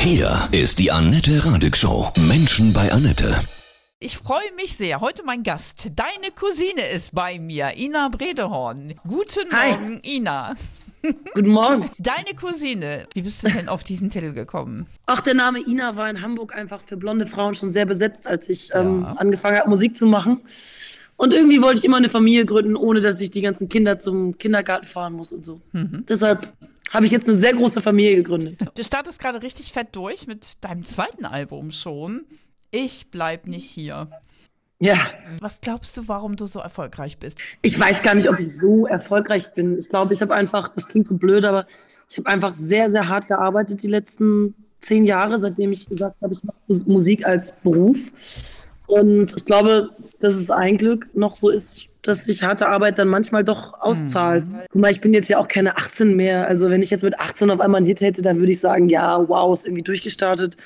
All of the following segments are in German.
Hier ist die Annette Radig Show. Menschen bei Annette. Ich freue mich sehr. Heute mein Gast. Deine Cousine ist bei mir, Ina Bredehorn. Guten Hi. Morgen, Ina. Guten Morgen. Deine Cousine. Wie bist du denn auf diesen Titel gekommen? Ach, der Name Ina war in Hamburg einfach für blonde Frauen schon sehr besetzt, als ich ähm, Ja. angefangen habe, Musik zu machen. Und irgendwie wollte ich immer eine Familie gründen, ohne dass ich die ganzen Kinder zum Kindergarten fahren muss und so. Deshalb habe ich jetzt eine sehr große Familie gegründet. Du startest gerade richtig fett durch mit deinem zweiten Album schon. Ich bleib nicht hier. Ja, Was glaubst du, warum du so erfolgreich bist? ich weiß gar nicht, ob ich so erfolgreich bin. Ich glaube, ich habe einfach, das klingt so blöd, aber ich habe einfach sehr, sehr hart gearbeitet die letzten zehn Jahre, seitdem ich gesagt habe, ich mache Musik als Beruf. Und ich glaube, dass es ein Glück noch so ist, dass sich harte Arbeit dann manchmal doch auszahlt. Guck mal, ich bin jetzt ja auch keine 18 mehr. Also wenn ich jetzt mit 18 auf einmal einen Hit hätte, dann würde ich sagen, ja, wow, ist irgendwie durchgestartet.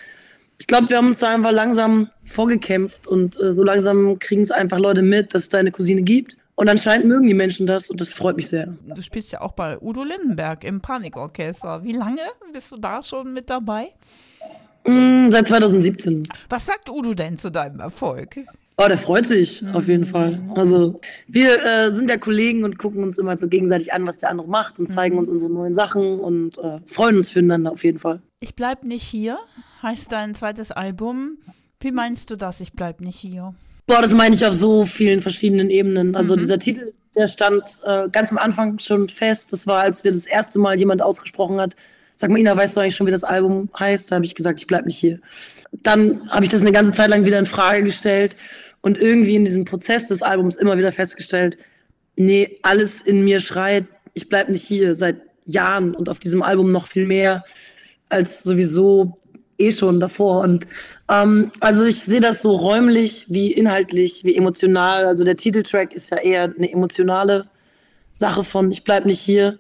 Ich glaube, wir haben uns da einfach langsam vorgekämpft und äh, so langsam kriegen es einfach Leute mit, dass es da eine Cousine gibt. Und anscheinend mögen die Menschen das und das freut mich sehr. Du spielst ja auch bei Udo Lindenberg im Panikorchester. Wie lange bist du da schon mit dabei? Mm, seit 2017. Was sagt Udo denn zu deinem Erfolg? Oh, der freut sich auf jeden Fall. Also wir äh, sind ja Kollegen und gucken uns immer so gegenseitig an, was der andere macht und zeigen uns unsere neuen Sachen und äh, freuen uns füreinander auf jeden Fall. Ich bleib nicht hier, heißt dein zweites Album. Wie meinst du das, ich bleib nicht hier? Boah, das meine ich auf so vielen verschiedenen Ebenen. Also dieser Titel, der stand äh, ganz am Anfang schon fest. Das war, als wir das erste Mal jemand ausgesprochen hat, sag mal, Ina, weißt du eigentlich schon, wie das Album heißt? Da habe ich gesagt, ich bleib nicht hier. Dann habe ich das eine ganze Zeit lang wieder in Frage gestellt und irgendwie in diesem Prozess des Albums immer wieder festgestellt, nee, alles in mir schreit, ich bleib nicht hier seit Jahren und auf diesem Album noch viel mehr als sowieso eh schon davor. Und ähm, also ich sehe das so räumlich wie inhaltlich, wie emotional. Also der Titeltrack ist ja eher eine emotionale Sache von Ich bleib nicht hier.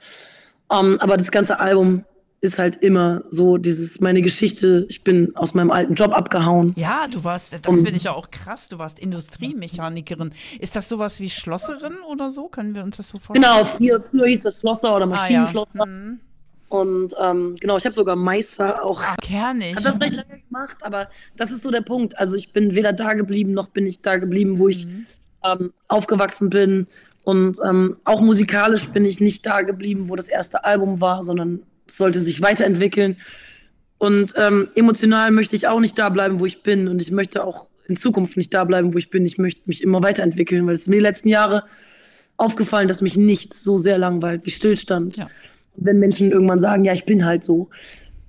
Ähm, aber das ganze Album ist halt immer so dieses meine Geschichte. Ich bin aus meinem alten Job abgehauen. Ja, du warst, das finde ich ja auch krass, du warst Industriemechanikerin. Ist das sowas wie Schlosserin oder so? Können wir uns das so vorstellen? Genau, früher, früher hieß das Schlosser oder Ah, ja. Maschinenschlosser. Und ähm, genau, ich habe sogar Meister auch Ah, kernig. Hat das recht lange gemacht, aber das ist so der Punkt. Also ich bin weder da geblieben, noch bin ich da geblieben, wo ich ähm, aufgewachsen bin. Und ähm, auch musikalisch bin ich nicht da geblieben, wo das erste Album war, sondern sollte sich weiterentwickeln. Und ähm, emotional möchte ich auch nicht da bleiben, wo ich bin. Und ich möchte auch in Zukunft nicht da bleiben, wo ich bin. Ich möchte mich immer weiterentwickeln, weil es ist mir die letzten Jahre aufgefallen, dass mich nichts so sehr langweilt wie Stillstand. Ja. Wenn Menschen irgendwann sagen, ja, ich bin halt so,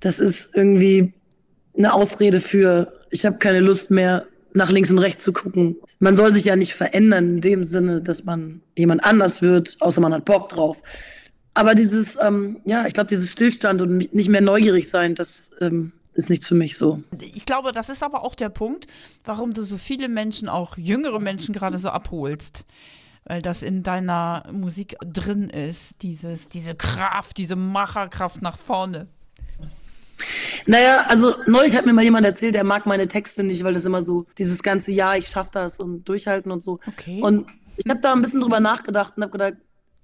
das ist irgendwie eine Ausrede für, ich habe keine Lust mehr, nach links und rechts zu gucken. Man soll sich ja nicht verändern in dem Sinne, dass man jemand anders wird, außer man hat Bock drauf. Aber dieses, ähm, ja, ich glaube, dieses Stillstand und nicht mehr neugierig sein, das ähm, ist nichts für mich so. Ich glaube, das ist aber auch der Punkt, warum du so viele Menschen, auch jüngere Menschen gerade so abholst. Weil das in deiner Musik drin ist, dieses, diese Kraft, diese Macherkraft nach vorne. Naja, also neulich hat mir mal jemand erzählt, der mag meine Texte nicht, weil das immer so dieses ganze Jahr, ich schaff das und durchhalten und so. Okay. Und ich habe da ein bisschen drüber nachgedacht und habe gedacht,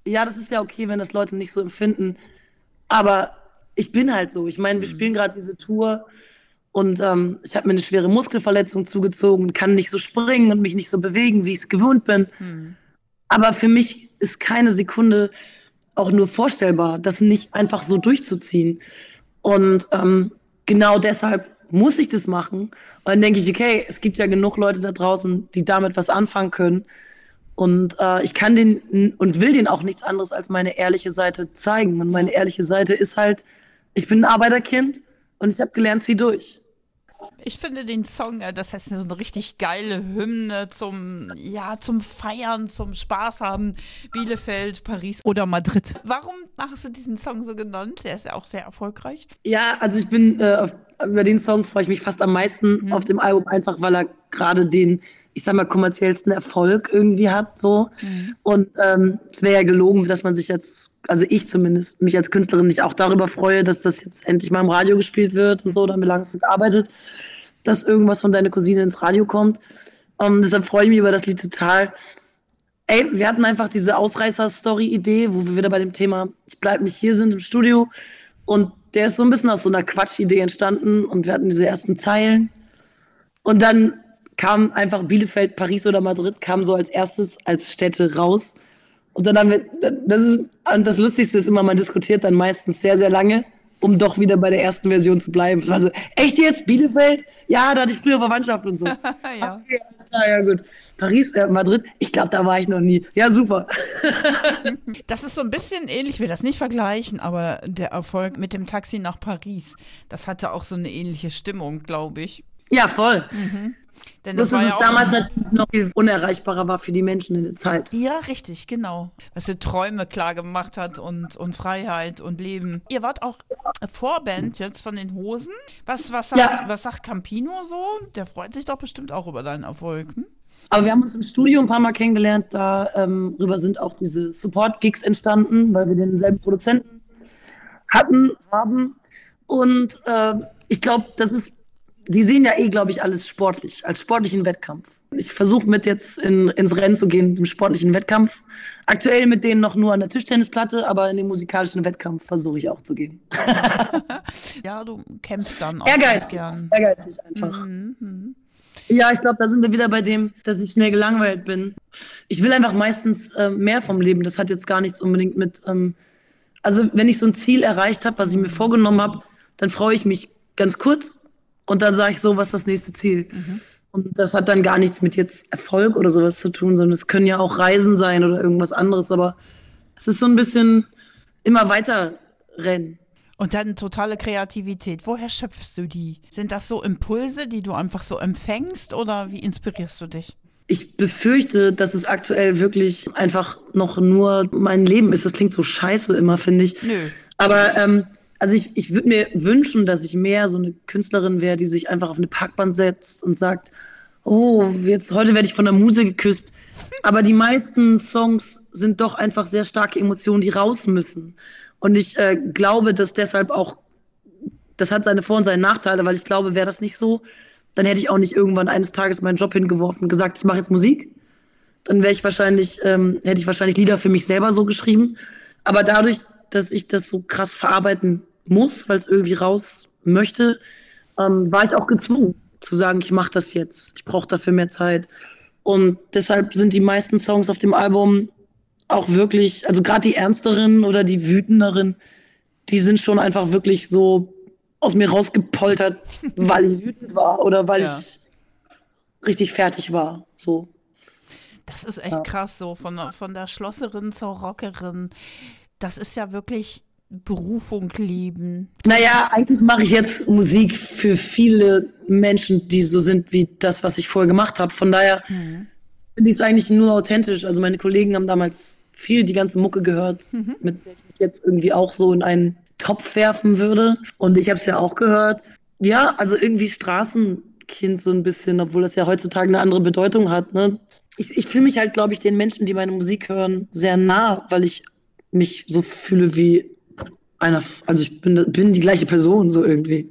ja, das ist ja okay, wenn das Leute nicht so empfinden, aber ich bin halt so. Ich meine, wir spielen gerade diese Tour und ähm, ich habe mir eine schwere Muskelverletzung zugezogen und kann nicht so springen und mich nicht so bewegen, wie ich es gewohnt bin. Aber für mich ist keine Sekunde auch nur vorstellbar, das nicht einfach so durchzuziehen. Und ähm, genau deshalb muss ich das machen. Und dann denke ich, okay, es gibt ja genug Leute da draußen, die damit was anfangen können. Und äh, ich kann den und will den auch nichts anderes als meine ehrliche Seite zeigen. Und meine ehrliche Seite ist halt, ich bin ein Arbeiterkind und ich habe gelernt, zieh durch. Ich finde den Song, äh, das heißt so eine richtig geile Hymne zum, ja, zum Feiern, zum Spaß haben. Bielefeld, Paris oder Madrid. Warum hast du diesen Song so genannt? Der ist ja auch sehr erfolgreich. Ja, also ich bin äh, auf, über den Song freue ich mich fast am meisten auf dem Album, einfach weil er gerade den, ich sag mal, kommerziellsten Erfolg irgendwie hat. So. Und ähm, es wäre ja gelogen, dass man sich jetzt, also ich zumindest, mich als Künstlerin nicht auch darüber freue, dass das jetzt endlich mal im Radio gespielt wird und so. Da haben wir lange gearbeitet, dass irgendwas von deiner Cousine ins Radio kommt. Ähm, deshalb freue ich mich über das Lied total. Ey, wir hatten einfach diese Ausreißer-Story-Idee, wo wir wieder bei dem Thema Ich bleib nicht hier sind im Studio. Und der ist so ein bisschen aus so einer Quatschidee entstanden und wir hatten diese ersten Zeilen. Und dann kam einfach Bielefeld, Paris oder Madrid, kam so als erstes als Städte raus. Und dann haben wir, das ist, das Lustigste ist immer, man diskutiert dann meistens sehr, sehr lange, um doch wieder bei der ersten Version zu bleiben. Es war so, echt jetzt, Bielefeld? Ja, da hatte ich früher Verwandtschaft und so. ja. Okay, alles klar, ja gut. Paris, äh, Madrid, ich glaube, da war ich noch nie. Ja, super. Das ist so ein bisschen ähnlich, ich will das nicht vergleichen, aber der Erfolg mit dem Taxi nach Paris, das hatte auch so eine ähnliche Stimmung, glaube ich. Ja, voll. Denn das dass ja damals natürlich noch viel unerreichbarer war für die Menschen in der Zeit. Ja, richtig, genau. Was sie Träume klar gemacht hat und, und Freiheit und Leben. Ihr wart auch Vorband jetzt von den Hosen. Was, was, sagt, Ja. was sagt Campino so? Der freut sich doch bestimmt auch über deinen Erfolg. Hm? Aber wir haben uns im Studio ein paar Mal kennengelernt. Darüber sind auch diese Support-Gigs entstanden, weil wir denselben Produzenten hatten, haben. Und äh, ich glaube, das ist, die sehen ja eh, glaube ich, alles sportlich, als sportlichen Wettkampf. Ich versuche mit jetzt in, ins Rennen zu gehen, im sportlichen Wettkampf. Aktuell mit denen noch nur an der Tischtennisplatte, aber in den musikalischen Wettkampf versuche ich auch zu gehen. Ja, du kämpfst dann auch Ehrgeizig, ehrgeizig einfach. Mhm. Ja, ich glaube, da sind wir wieder bei dem, dass ich schnell gelangweilt bin. Ich will einfach meistens äh, mehr vom Leben. Das hat jetzt gar nichts unbedingt mit. Ähm, also, wenn ich so ein Ziel erreicht habe, was ich mir vorgenommen habe, dann freue ich mich ganz kurz und dann sage ich so, was ist das nächste Ziel? Und das hat dann gar nichts mit jetzt Erfolg oder sowas zu tun, sondern es können ja auch Reisen sein oder irgendwas anderes. Aber es ist so ein bisschen immer weiter rennen. Und dann totale Kreativität. Woher schöpfst du die? Sind das so Impulse, die du einfach so empfängst oder wie inspirierst du dich? Ich befürchte, dass es aktuell wirklich einfach noch nur mein Leben ist. Das klingt so scheiße immer, finde ich. Nö. Aber ähm, also ich, ich würde mir wünschen, dass ich mehr so eine Künstlerin wäre, die sich einfach auf eine Parkbank setzt und sagt, oh, jetzt heute werde ich von der Muse geküsst. Aber die meisten Songs sind doch einfach sehr starke Emotionen, die raus müssen. Und ich äh, glaube, dass deshalb auch, das hat seine Vor- und seine Nachteile, weil ich glaube, wäre das nicht so, dann hätte ich auch nicht irgendwann eines Tages meinen Job hingeworfen und gesagt, ich mache jetzt Musik. Dann wäre ich wahrscheinlich, ähm, hätte ich wahrscheinlich Lieder für mich selber so geschrieben. Aber dadurch, dass ich das so krass verarbeiten muss, weil es irgendwie raus möchte, ähm, war ich auch gezwungen zu sagen, ich mache das jetzt. Ich brauche dafür mehr Zeit. Und deshalb sind die meisten Songs auf dem Album auch wirklich, also gerade die ernsteren oder die wütenderen, die sind schon einfach wirklich so aus mir rausgepoltert, weil ich wütend war oder weil Ja. ich richtig fertig war. So. Das ist echt krass, so von, von der Schlosserin zur Rockerin. Das ist ja wirklich Berufung leben. Naja, eigentlich mache ich jetzt Musik für viele Menschen, die so sind wie das, was ich vorher gemacht habe. Von daher finde ich es eigentlich nur authentisch. Also meine Kollegen haben damals viel die ganze Mucke gehört, mit der ich mich jetzt irgendwie auch so in einen Topf werfen würde. Und ich habe es ja auch gehört. Ja, also irgendwie Straßenkind so ein bisschen, obwohl das ja heutzutage eine andere Bedeutung hat. Ne? Ich, ich fühle mich halt, glaube ich, den Menschen, die meine Musik hören, sehr nah, weil ich mich so fühle wie einer, also ich bin, bin die gleiche Person so irgendwie.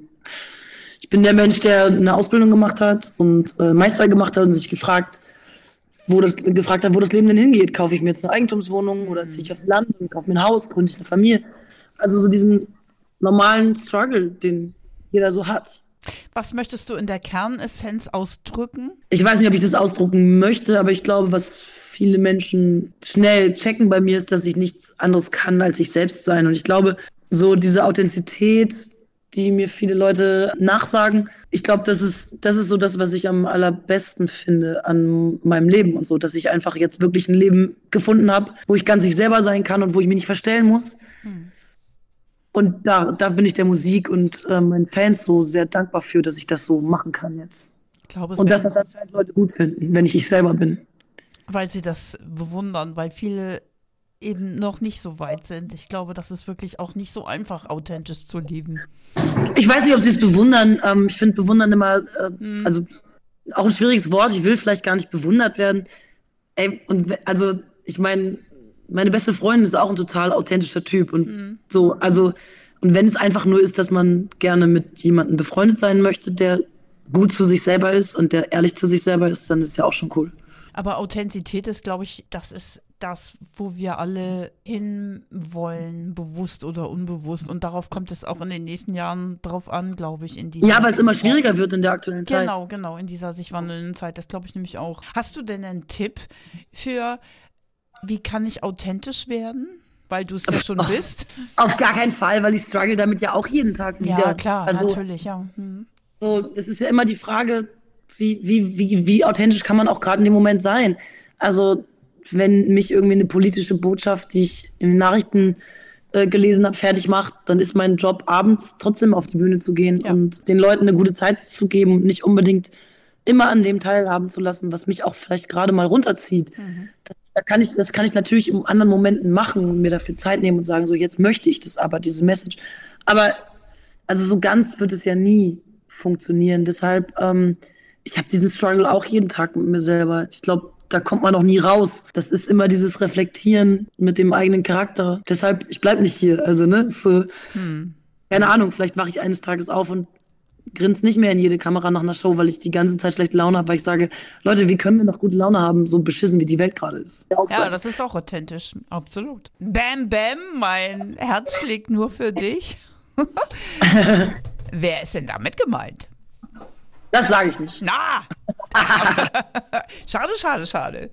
Ich bin der Mensch, der eine Ausbildung gemacht hat und äh, Meister gemacht hat und sich gefragt, wo das, gefragt hat, wo das Leben denn hingeht. Kaufe ich mir jetzt eine Eigentumswohnung oder ziehe ich aufs Land und kaufe mir ein Haus, gründe ich eine Familie. Also so diesen normalen Struggle, den jeder so hat. Was möchtest du in der Kernessenz ausdrücken? Ich weiß nicht, ob ich das ausdrucken möchte, aber ich glaube, was viele Menschen schnell checken bei mir ist, dass ich nichts anderes kann, als ich selbst sein. Und ich glaube, so diese Authentizität, die mir viele Leute nachsagen, ich glaube, das ist, das ist so das, was ich am allerbesten finde an meinem Leben und so, dass ich einfach jetzt wirklich ein Leben gefunden habe, wo ich ganz ich selber sein kann und wo ich mich nicht verstellen muss. Und da, da bin ich der Musik und äh, meinen Fans so sehr dankbar für, dass ich das so machen kann jetzt. Ich glaube, Und dass das anscheinend Leute gut finden, wenn ich ich selber bin. weil sie das bewundern, weil viele eben noch nicht so weit sind. Ich glaube, das ist wirklich auch nicht so einfach, authentisch zu leben. Ich weiß nicht, ob sie es bewundern. Ähm, ich finde bewundern immer, äh, also auch ein schwieriges Wort. Ich will vielleicht gar nicht bewundert werden. Ey, und also, ich meine, meine beste Freundin ist auch ein total authentischer Typ und so, also, und wenn es einfach nur ist, dass man gerne mit jemandem befreundet sein möchte, der gut zu sich selber ist und der ehrlich zu sich selber ist, dann ist ja auch schon cool. Aber Authentizität ist, glaube ich, das ist das, wo wir alle hinwollen, bewusst oder unbewusst. Und darauf kommt es auch in den nächsten Jahren drauf an, glaube ich. In ja, weil es immer schwieriger wird in der aktuellen Zeit. Genau, genau, in dieser sich wandelnden Zeit. Das glaube ich nämlich auch. Hast du denn einen Tipp für, wie kann ich authentisch werden? Weil du es ja schon bist. Auf gar keinen Fall, weil ich struggle damit ja auch jeden Tag wieder. Ja, klar, also, natürlich, ja. Hm. So, das ist ja immer die Frage, wie, wie, wie, wie authentisch kann man auch gerade in dem Moment sein? Also, wenn mich irgendwie eine politische Botschaft, die ich in den Nachrichten äh, gelesen habe, fertig macht, dann ist mein Job abends trotzdem auf die Bühne zu gehen ja. und den Leuten eine gute Zeit zu geben und nicht unbedingt immer an dem teilhaben zu lassen, was mich auch vielleicht gerade mal runterzieht. Mhm. Das, da kann ich, das kann ich natürlich in anderen Momenten machen und mir dafür Zeit nehmen und sagen, so jetzt möchte ich das aber, diese Message. Aber also so ganz wird es ja nie funktionieren. Deshalb, ähm, ich habe diesen Struggle auch jeden Tag mit mir selber. Ich glaube, da kommt man auch nie raus. Das ist immer dieses Reflektieren mit dem eigenen Charakter. Deshalb, ich bleib nicht hier. Also, ne, so, hm. keine Ahnung, vielleicht wache ich eines Tages auf und grinse nicht mehr in jede Kamera nach einer Show, weil ich die ganze Zeit schlechte Laune habe, weil ich sage, Leute, wie können wir noch gute Laune haben, so beschissen wie die Welt gerade ist. Ja, ja das ist auch authentisch, absolut. Bam, bam, mein Herz schlägt nur für dich. Wer ist denn damit gemeint? Das sage ich nicht. Na! schade, schade, schade.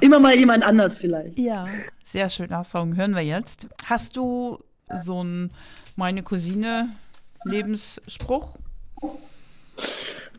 Immer mal jemand anders vielleicht. Ja, sehr schöner Song. Hören wir jetzt. Hast du so ein Meine Cousine Lebensspruch?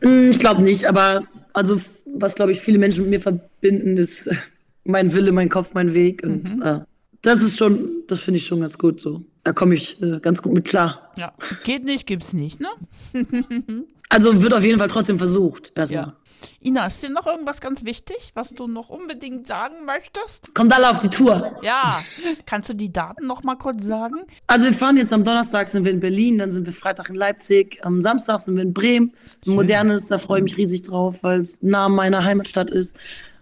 Hm, ich glaube nicht, aber also was glaube ich viele Menschen mit mir verbinden, ist mein Wille, mein Kopf, mein Weg und mhm. äh, das ist schon, das finde ich schon ganz gut so. Da komme ich äh, ganz gut mit klar. Ja, geht nicht, gibt's nicht, ne? also wird auf jeden Fall trotzdem versucht, erstmal. Ja. Ina, ist dir noch irgendwas ganz wichtig, was du noch unbedingt sagen möchtest? Kommt alle auf die Tour. Ja. Kannst du die Daten noch mal kurz sagen? Also wir fahren jetzt am Donnerstag sind wir in Berlin, dann sind wir Freitag in Leipzig, am Samstag sind wir in Bremen. Modernes, da freue ich mich riesig drauf, weil es nah meiner Heimatstadt ist.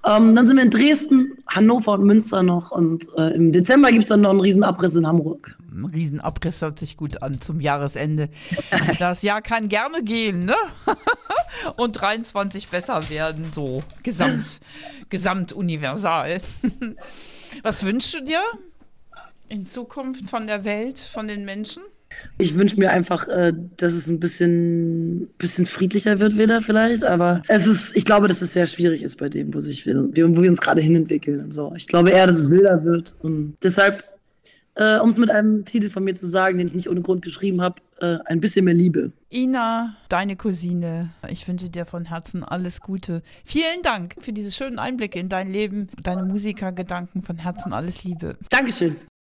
Ähm, dann sind wir in Dresden, Hannover und Münster noch. Und äh, im Dezember gibt es dann noch einen Riesenabriss in Hamburg. Ein Riesenabriss hört sich gut an zum Jahresende. Das Jahr kann gerne gehen, ne? und 23 besser werden, so gesamt, gesamt universal. Was wünschst du dir in Zukunft von der Welt, von den Menschen? Ich wünsche mir einfach, äh, dass es ein bisschen, bisschen friedlicher wird wieder vielleicht, aber es ist, ich glaube, dass es sehr schwierig ist bei dem, wo, sich, wo wir uns gerade hinentwickeln und so. Ich glaube eher, dass es wilder wird und deshalb, äh, um es mit einem Titel von mir zu sagen, den ich nicht ohne Grund geschrieben habe, äh, ein bisschen mehr Liebe. Ina, deine Cousine, ich wünsche dir von Herzen alles Gute. Vielen Dank für diese schönen Einblicke in dein Leben, deine Musikergedanken. Von Herzen alles Liebe. Dankeschön.